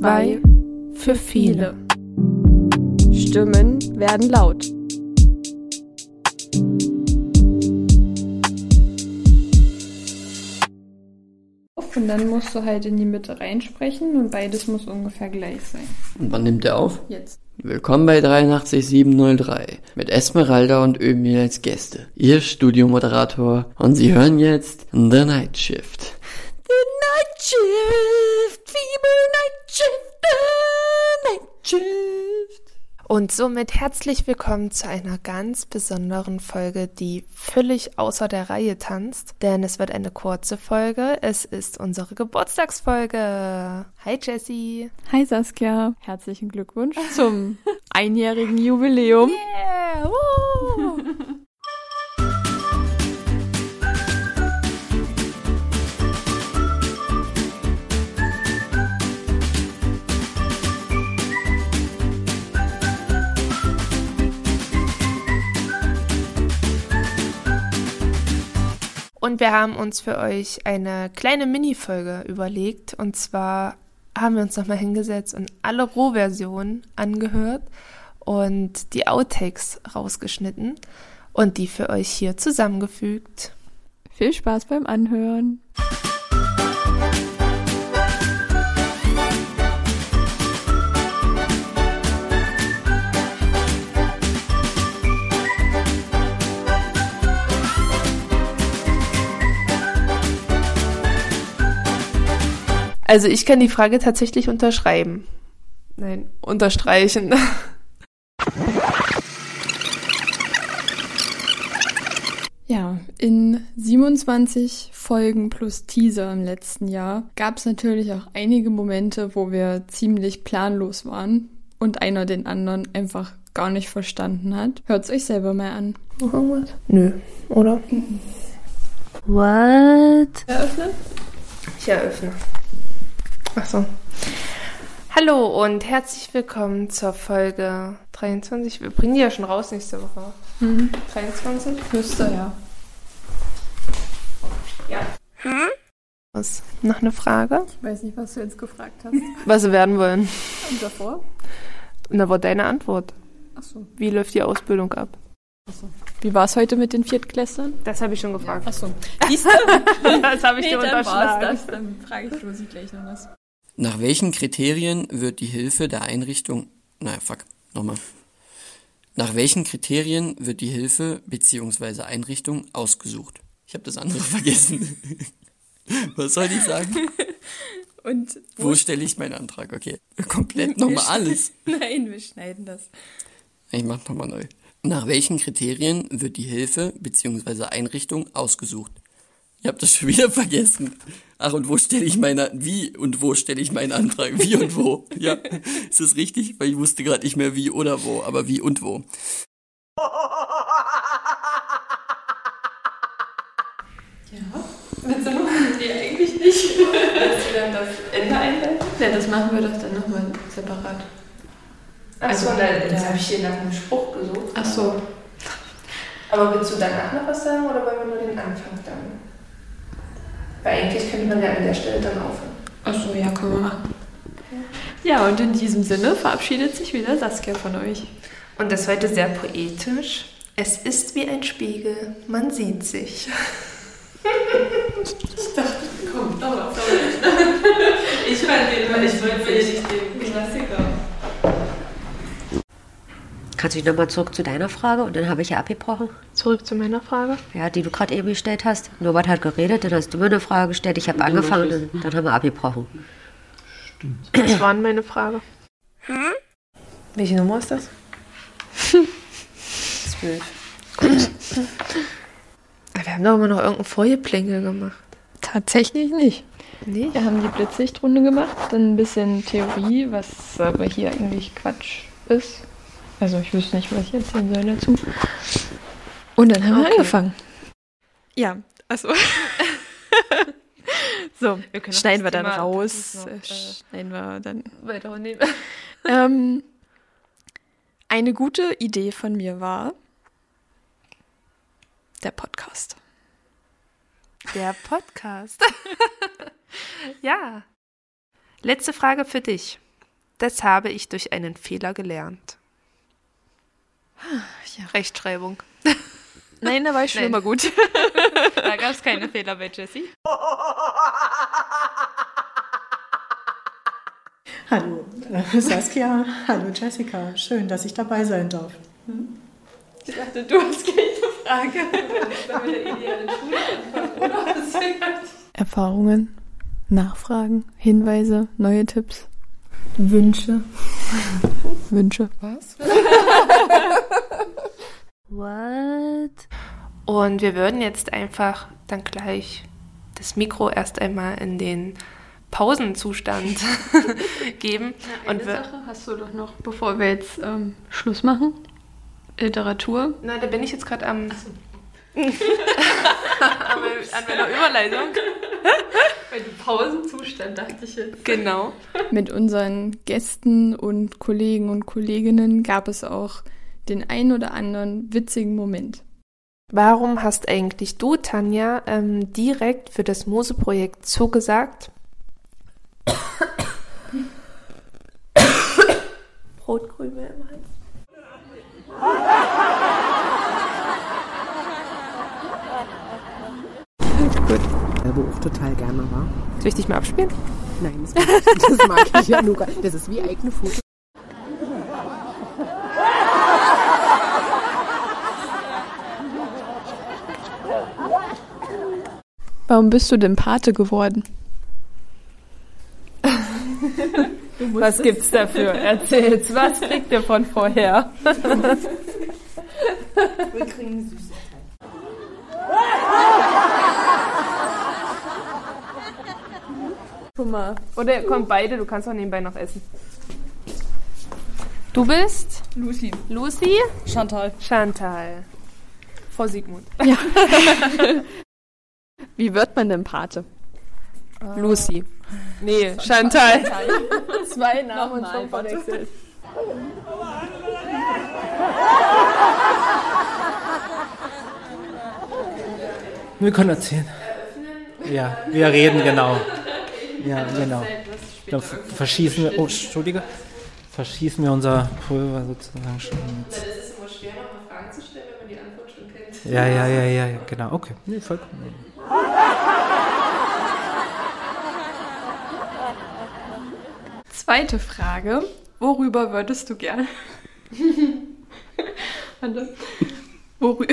Zwei für viele. Stimmen werden laut. Und dann musst du halt in die Mitte reinsprechen und beides muss ungefähr gleich sein. Und wann nimmt er auf? Jetzt. Willkommen bei 83703 mit Esmeralda und Ömil als Gäste. Ihr Studiomoderator und Sie hören jetzt The Night Shift. The Night Shift, Feeble Night Shift, The Night Shift. Und somit herzlich willkommen zu einer ganz besonderen Folge, die völlig außer der Reihe tanzt. Denn es wird eine kurze Folge. Es ist unsere Geburtstagsfolge. Hi Jessie. Hi Saskia, herzlichen Glückwunsch zum einjährigen Jubiläum. Yeah! Woo! Und wir haben uns für euch eine kleine Mini-Folge überlegt. Und zwar haben wir uns nochmal hingesetzt und alle Rohversionen angehört und die Outtakes rausgeschnitten und die für euch hier zusammengefügt. Viel Spaß beim Anhören. Also ich kann die Frage tatsächlich unterschreiben. Nein, unterstreichen. Ja, in 27 Folgen plus Teaser im letzten Jahr gab es natürlich auch einige Momente, wo wir ziemlich planlos waren und einer den anderen einfach gar nicht verstanden hat. Hört's euch selber mal an. Noch irgendwas? Nö, oder? What? Eröffnen? Ich eröffne. Ach so. Hallo und herzlich willkommen zur Folge 23. Wir bringen die ja schon raus nächste Woche. Mhm. 23? Müsste, ja. Ja. Was? Noch eine Frage? Ich weiß nicht, was du jetzt gefragt hast. Was wir werden wollen. Und davor? Und da war deine Antwort. Achso. Wie läuft die Ausbildung ab? Achso. Wie war es heute mit den Viertklässlern? Das habe ich schon gefragt. Achso. Das habe ich dir unterschlagen. das. Dann frage ich Rosi gleich noch was. Nach welchen Kriterien wird die Hilfe der Einrichtung... Naja, fuck, nochmal. Nach welchen Kriterien wird die Hilfe bzw. Einrichtung ausgesucht? Ich habe das andere vergessen. Was soll ich sagen? Und Wo stelle ich meinen Antrag? Okay, komplett nochmal alles. Nein, wir schneiden das. Ich mach nochmal neu. Nach welchen Kriterien wird die Hilfe bzw. Einrichtung ausgesucht? Ich habe das schon wieder vergessen. Ach, und wo stelle ich meine, wie und wo stelle ich meinen Antrag? Wie und wo? Ja, ist das richtig? Weil ich wusste gerade nicht mehr wie oder wo, aber wie und wo. Willst du noch? Nee, eigentlich nicht. Willst du dann das Ende einleiten? Ja, das machen wir doch dann nochmal separat. Achso, Also, jetzt ja. habe ich hier nach einem Spruch gesucht. Ach so. Aber willst du danach noch was sagen oder wollen wir nur den Anfang dann? Weil eigentlich könnte man ja an der Stelle dann aufhören. Ach so, ja, können wir machen. Ja, und in diesem Sinne verabschiedet sich wieder Saskia von euch. Und das heute sehr poetisch. Es ist wie ein Spiegel, man sieht sich. Komm, aber Ich fand den, weil ich wollte nicht den Klassiker. Kannst du dich nochmal zurück zu deiner Frage und dann habe ich ja abgebrochen. Zurück zu meiner Frage. Ja, die du gerade eben gestellt hast. Norbert hat geredet, dann hast du mir eine Frage gestellt, ich habe angefangen und dann, dann haben wir abgebrochen. Was war denn meine Frage? Welche Nummer ist das? Zwölf. Wir haben doch immer noch irgendein Vorgeplänkel gemacht. Tatsächlich nicht. Nee? Wir haben die Blitzlichtrunde gemacht, dann ein bisschen Theorie, was aber hier eigentlich Quatsch ist. Also ich wüsste nicht, was ich erzählen soll dazu. Und dann haben wir Okay. angefangen. Ja, also. so, Wir schneiden wir dann Thema raus. noch, äh, äh, schneiden wir dann. Weiter nehmen. ähm, eine gute Idee von mir war der Podcast. Der Podcast. ja. Letzte Frage für dich. Das habe ich durch einen Fehler gelernt. Ja. Rechtschreibung. Nein, da war ich schon Nein. immer gut. Da gab es keine Fehler bei Jessie. Hallo äh, Saskia, hallo Jessica, schön, dass ich dabei sein darf. Ich dachte, du hast keine Frage. Erfahrungen, Nachfragen, Hinweise, neue Tipps, Wünsche. Wünsche. What? Und wir würden jetzt einfach dann gleich das Mikro erst einmal in den Pausenzustand geben. Und wir, Sache hast du doch noch, bevor wir jetzt ähm, Schluss machen. Literatur. na, da bin ich jetzt gerade am, mein- an meiner Überleitung. Bei dem Pausenzustand dachte ich jetzt. Genau. Mit unseren Gästen und Kollegen und Kolleginnen gab es auch den ein oder anderen witzigen Moment. Warum hast eigentlich du, Tanja, ähm, direkt für das Mose-Projekt zugesagt? Brotkrümel im Hals. Wo auch total gerne war. Soll ich dich mal abspielen? Nein, das mag ich, das mag ich ja nur. gar- Das ist wie eigene Fotos. Warum bist du denn Pate geworden? Was gibt's dafür? Erzähl's. Was kriegt ihr von vorher? Guck mal. Oder kommt beide, du kannst auch nebenbei noch essen. Du bist? Lucy. Lucy? Chantal. Chantal. Frau Siegmund. Wie wird man denn Pate? Lucy. Nee, Chantal. Zwei Namen und schon verwechselt. Wir können erzählen. Ja, wir reden, genau. Ja, genau. Dann verschießen wir, oh, Entschuldige, verschießen wir unser Pulver sozusagen schon. Jetzt. Es ist immer schwer, noch mal Fragen zu stellen, wenn man die Antwort schon kennt. Ja, ja, ja, ja, ja, genau. Okay, nee, vollkommen. Zweite Frage. Worüber würdest du gerne? Warte. Worüber?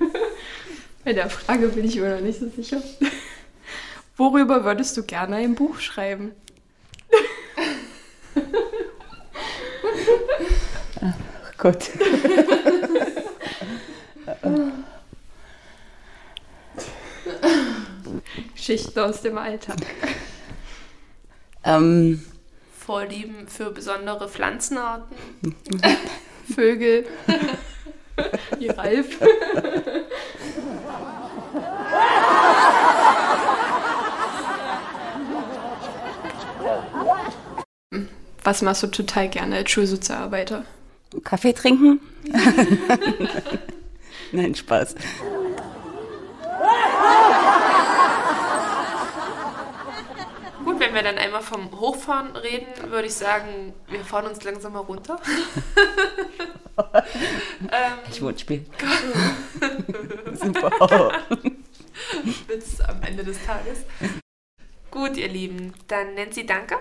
Bei der Frage bin ich mir noch nicht so sicher. Worüber würdest du gerne ein Buch schreiben? Gott. Geschichten aus dem Alltag. Ähm, Vorlieben für besondere Pflanzenarten. Vögel. Wie Ralf. Was machst du total gerne als Schulsozialarbeiter? Kaffee trinken? Nein, Spaß. Gut, wenn wir dann einmal vom Hochfahren reden, würde ich sagen, wir fahren uns langsam mal runter. ähm, Ich Wortspiel. Super. bis am Ende des Tages. Gut, ihr Lieben, dann Nancy, danke.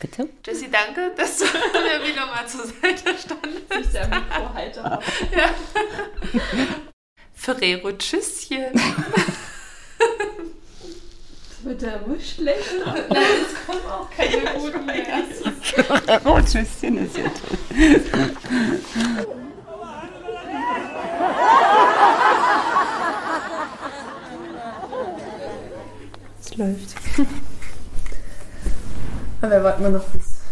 Bitte? Jessie, danke, dass du mir wieder mal zur Seite standest. Ich der Mikrohalter. Ferrero, tschüsschen. Wird der wohl schlecht? Nein, es kommen auch keine guten mehr. Oh, Tschüsschen ist ja toll. Es läuft. Aber warten wir noch bis.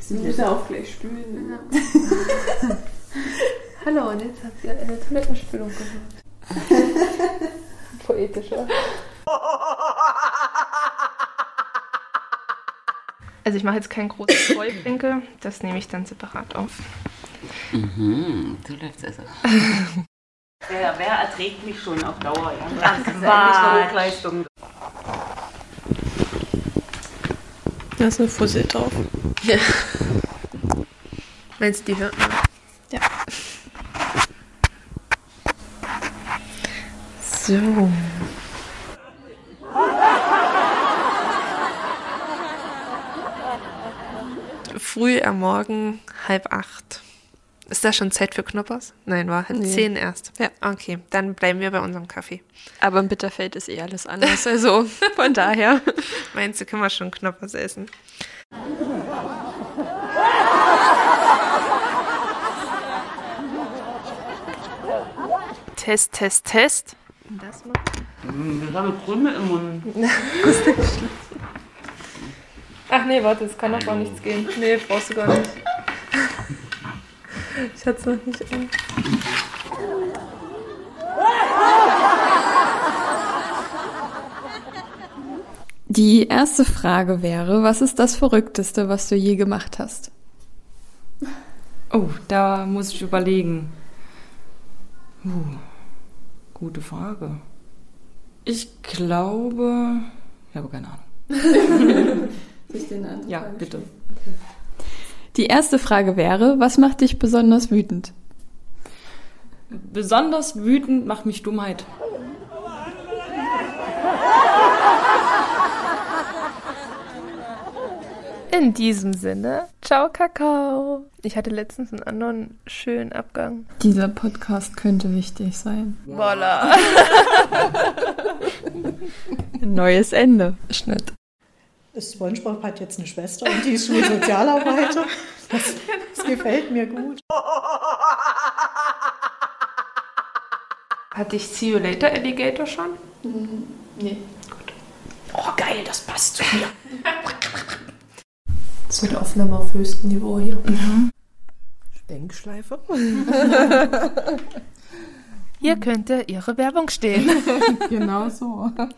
Sie müssen auch gleich spülen. Hallo, und jetzt habt ihr eine Toilettenspülung gemacht. Poetisch, oder? Also ich mache jetzt kein großes Vollwinkel, das nehme ich dann separat auf. Mhm, so läuft's also. Wer, wer erträgt mich schon auf Dauer? Ja? Das ist ja nicht eine Hochleistung. Da ist eine Fussel drauf. Ja. Meinst du, die hört man? Ja. So. Früh am Morgen, halb acht. Ist das schon Zeit für Knoppers? Nein, war halb Nee. zehn erst. Ja. Okay, dann bleiben wir bei unserem Kaffee. Aber in Bitterfeld ist eh alles anders. Also von daher. Meinst du, können wir schon Knoppers essen? Test, Test, Test. Das. Wir haben Krümel im Mund. Ach nee, warte, es kann doch gar nichts gehen. Nee, brauchst du gar nicht. Ich hatte es noch nicht an. Die erste Frage wäre, was ist das Verrückteste, was du je gemacht hast? Oh, da muss ich überlegen. Uh, gute Frage. Ich glaube. Ich habe keine Ahnung. Ja, bitte. Die erste Frage wäre, was macht dich besonders wütend? Besonders wütend macht mich Dummheit. In diesem Sinne, ciao Kakao. Ich hatte letztens einen anderen schönen Abgang. Dieser Podcast könnte wichtig sein. Voila. Neues Ende. Schnitt. SpongeBob hat jetzt eine Schwester und die ist Schulsozialarbeiter. Das, das gefällt mir gut. Hatte ich See You Later Alligator schon? Nee. Oh, geil, das passt zu mir. Das wird Aufnahme auf höchstem Niveau hier. Denkschleife. Hier könnte Ihre Werbung stehen. Genau so. Das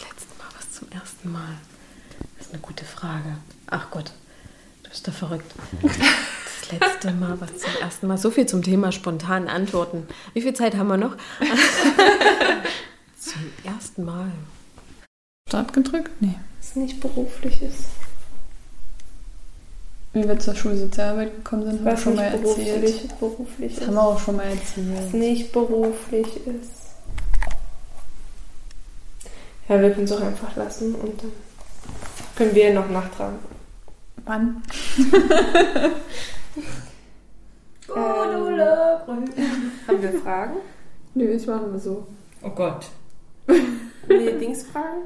letzte Mal was zum ersten Mal. Das ist eine gute Frage. Ach Gott, du bist doch verrückt. Das letzte Mal was zum ersten Mal. So viel zum Thema spontan Antworten. Wie viel Zeit haben wir noch? zum ersten Mal. Start gedrückt? Nee. Was nicht beruflich ist. Wie wir zur Schulsozialarbeit gekommen sind, haben wir Was schon mal erzählt. beruflich, beruflich Das ist. haben wir auch schon mal Was erzählt. nicht beruflich ist. Ja, wir können es auch einfach lassen und dann können wir noch nachtragen. Wann? Haben wir Fragen? Nö, das machen wir so. Oh Gott. Nee, Dingsfragen?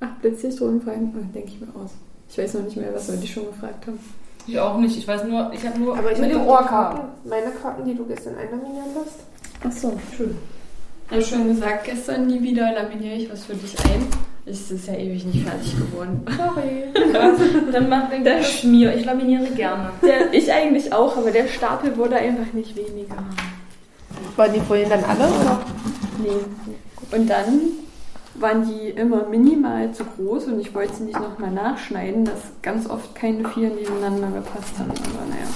Ach, Blitzlichtruhenfragen? Oh, denke ich mir aus. Ich weiß noch nicht mehr, was wir die schon gefragt haben. Ich auch nicht. Ich weiß nur, ich habe nur Aber ich mit habe dem Ohrkarten. Meine Karten, die du gestern einlaminieren lässt. Ach so, schön. Ich habe schon gesagt, gestern nie wieder laminiere ich was für dich ein. Es ist ja ewig nicht fertig geworden. Sorry. Dann mach den Der Schmier. Ich laminiere gerne. Der, ich eigentlich auch, aber der Stapel wurde einfach nicht weniger. Waren die Folien dann alle? Oder? Nee. Und dann waren die immer minimal zu groß und ich wollte sie nicht nochmal nachschneiden, dass ganz oft keine vier nebeneinander gepasst haben. Aber naja,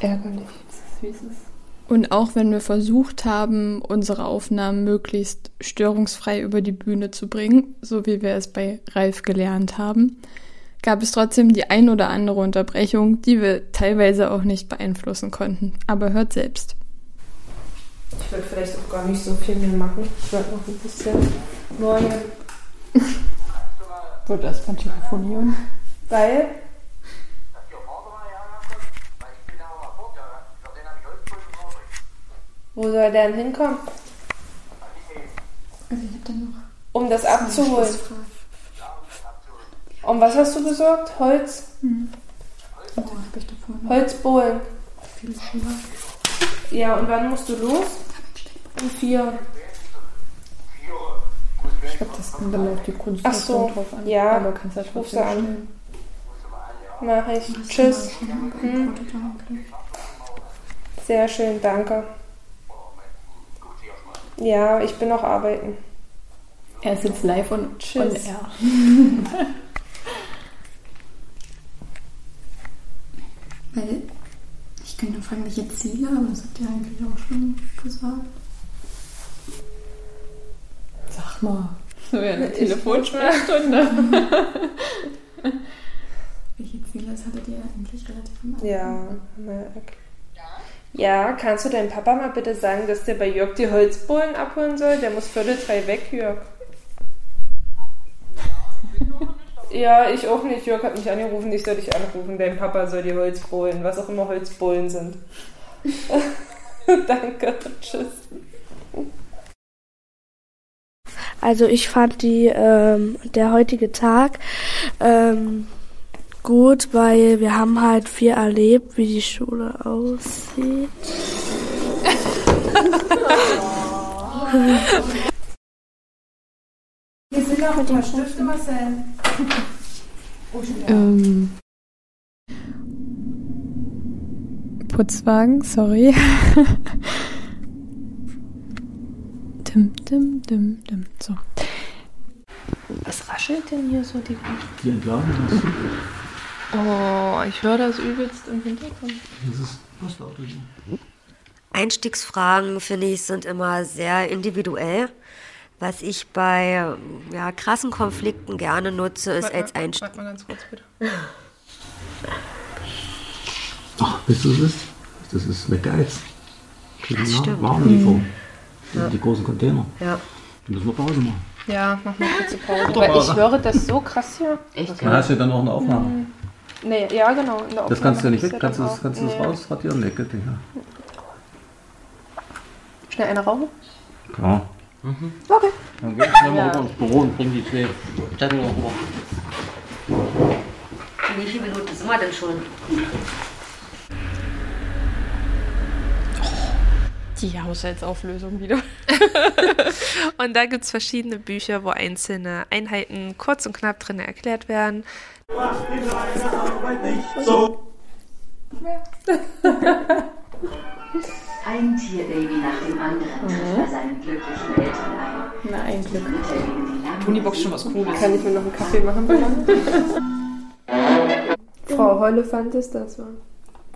Ärgerlich. das ist wie es ist. Und auch wenn wir versucht haben, unsere Aufnahmen möglichst störungsfrei über die Bühne zu bringen, so wie wir es bei Ralf gelernt haben, gab es trotzdem die ein oder andere Unterbrechung, die wir teilweise auch nicht beeinflussen konnten. Aber hört selbst. Ich würde vielleicht auch gar nicht so viel mehr machen. Ich werde noch ein bisschen morgen. Wird das mal telefonieren? Weil Wo soll der denn hinkommen? Also ich hab dann noch Um das abzuholen. Und was hast du besorgt? Holz? Oh, hab ich davor noch Holzbohlen. viel Schiller. Ja, und wann musst du los? Um vier. Ich glaube, das kommt dann auf die Kunst Ach so, drauf an. ja. Aber kannst ja Ruf trotzdem sie an. Mach ich. Tschüss. Hm. Sehr schön, danke. Ja, ich bin noch arbeiten. Er ist jetzt live und Tschüss. Weil ich könnte fragen, welche Ziele, aber das habt ihr eigentlich auch schon gesagt. Sag mal. So ja, eine Telefonsprechstunde. Welche Ziele hattet ihr eigentlich relativ am Anfang? Ja, na, okay. Ja, kannst du deinem Papa mal bitte sagen, dass der bei Jörg die Holzbohlen abholen soll? Der muss Viertel drei weg, Jörg. Ja, ich auch nicht. Jörg hat mich angerufen, ich soll dich anrufen. Dein Papa soll die Holzbohlen, was auch immer Holzbohlen sind. Danke, tschüss. Also ich fand die ähm, der heutige Tag ähm, gut, weil wir haben halt viel erlebt, wie die Schule aussieht. Hier sind noch ein paar Stifte, Marcel. Ähm, Putzwagen, sorry. dim, dim, dim, dim. So. Was raschelt denn hier so die Die entladen das. Oh, ich höre das übelst im Hintergrund. Das ist Postauto. Einstiegsfragen, finde ich, sind immer sehr individuell. Was ich bei ja, krassen Konflikten gerne nutze, ist als Einstieg. Warte mal ganz kurz, bitte. Ach, wisst ihr, was das ist? Das ist weggeheizt. Das stimmt. Warmlieferung. Die, Ja. die großen Container. Ja. Die müssen wir Pause machen. Ja, mach mal kurze Pause. Weil aber- ich höre das so krass hier. Echt? Dann hast du ja dann auch eine Aufnahme. Nee, ja, genau. in der Das kannst du ja nicht weg. Kannst du das, kannst du das Nee. rausradieren? Nee, geht nicht. Ja. Schnell eine rauchen? Klar. Okay. Dann geh schnell mal rüber ins Büro und bring die zwei Zettel noch rüber. Wie viele Minuten sind wir denn schon? Die Haushaltsauflösung wieder. Und da gibt es verschiedene Bücher, wo einzelne Einheiten kurz und knapp drin erklärt werden. Ein Tierbaby nach dem anderen trifft bei seinen glücklichen Eltern ein. Na, ein Glück. Tunibox schon was Cooles. Kann ich mir noch einen Kaffee machen? Frau Hollefant ist das war.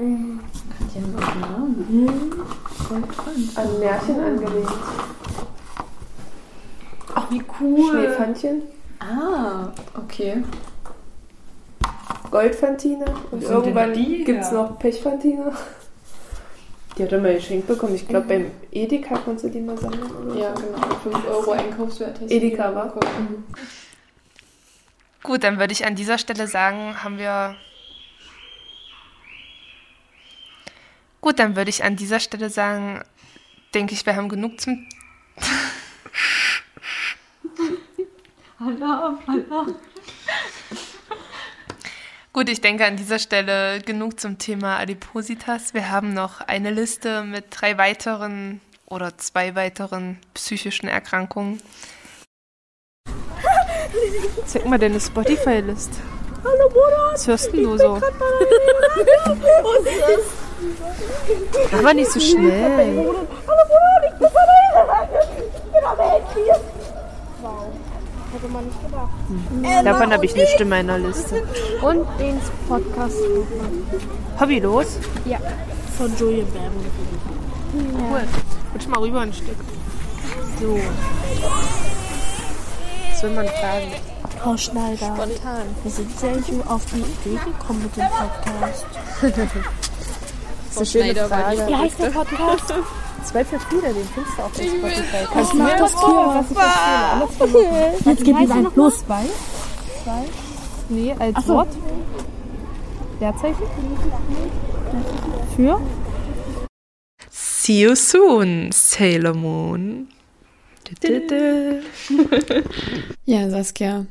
Die haben auch einen Namen. An Märchen angelehnt. Ach, wie cool. Schneefantchen, Ah, okay. Goldfantine und irgendwann gibt es noch Pechfantine. Die hat er mal geschenkt bekommen. Ich glaube, beim Edeka konntest du die mal sammeln. Oder Ja, so. genau. 5 Euro Einkaufswert. Edeka, die wa? bekommen. Mhm. Gut, dann würde ich an dieser Stelle sagen, haben wir. Gut, dann würde ich an dieser Stelle sagen, denke ich, wir haben genug zum. Alarm, Alarm. Gut, ich denke an dieser Stelle genug zum Thema Adipositas. Wir haben noch eine Liste mit drei weiteren oder zwei weiteren psychischen Erkrankungen. Zeig mal deine Spotify-List. Hallo Bruder! Was hörst denn du so? Mal nicht so schnell. Wow. Hätte man nicht gedacht. Davon habe ich nicht in meiner Liste. Und den Podcast. Hobbylos? Ja. Von Julian Werbung. Cool. Rutsch mal rüber ein Stück. So. Was will man fragen? Frau Schneider. Spontan. Wie sind eigentlich auf die Idee gekommen mit dem Podcast? Das ist eine schöne Frage. Wie heißt der Podcast? Zwei für viele, den findest du auf dem Spotify. Was Kannst du mir das das hier, was ich von Jetzt gibt es ein Plus. Zwei? Zwei? Nee, als Ach so. Wort? Leerzeichen? Für? See you soon, Sailor Moon. Ja, Saskia,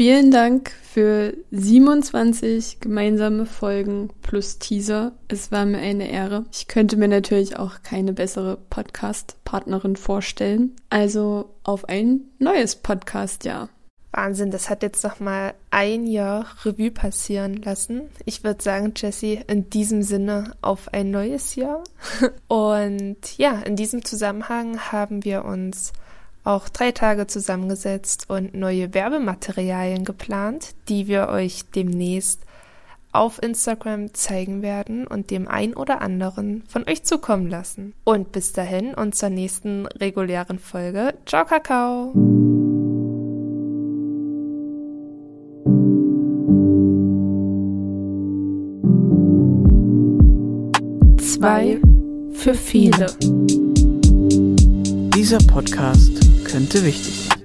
vielen Dank für 27 gemeinsame Folgen plus Teaser. Es war mir eine Ehre. Ich könnte mir natürlich auch keine bessere Podcast-Partnerin vorstellen. Also auf ein neues Podcast-Jahr. Wahnsinn, das hat jetzt noch mal ein Jahr Revue passieren lassen. Ich würde sagen, Jessie, in diesem Sinne auf ein neues Jahr. Und ja, in diesem Zusammenhang haben wir uns auch drei Tage zusammengesetzt und neue Werbematerialien geplant, die wir euch demnächst auf Instagram zeigen werden und dem ein oder anderen von euch zukommen lassen. Und bis dahin und zur nächsten regulären Folge. Ciao, Kakao! für viele. Dieser Podcast könnte wichtig sein.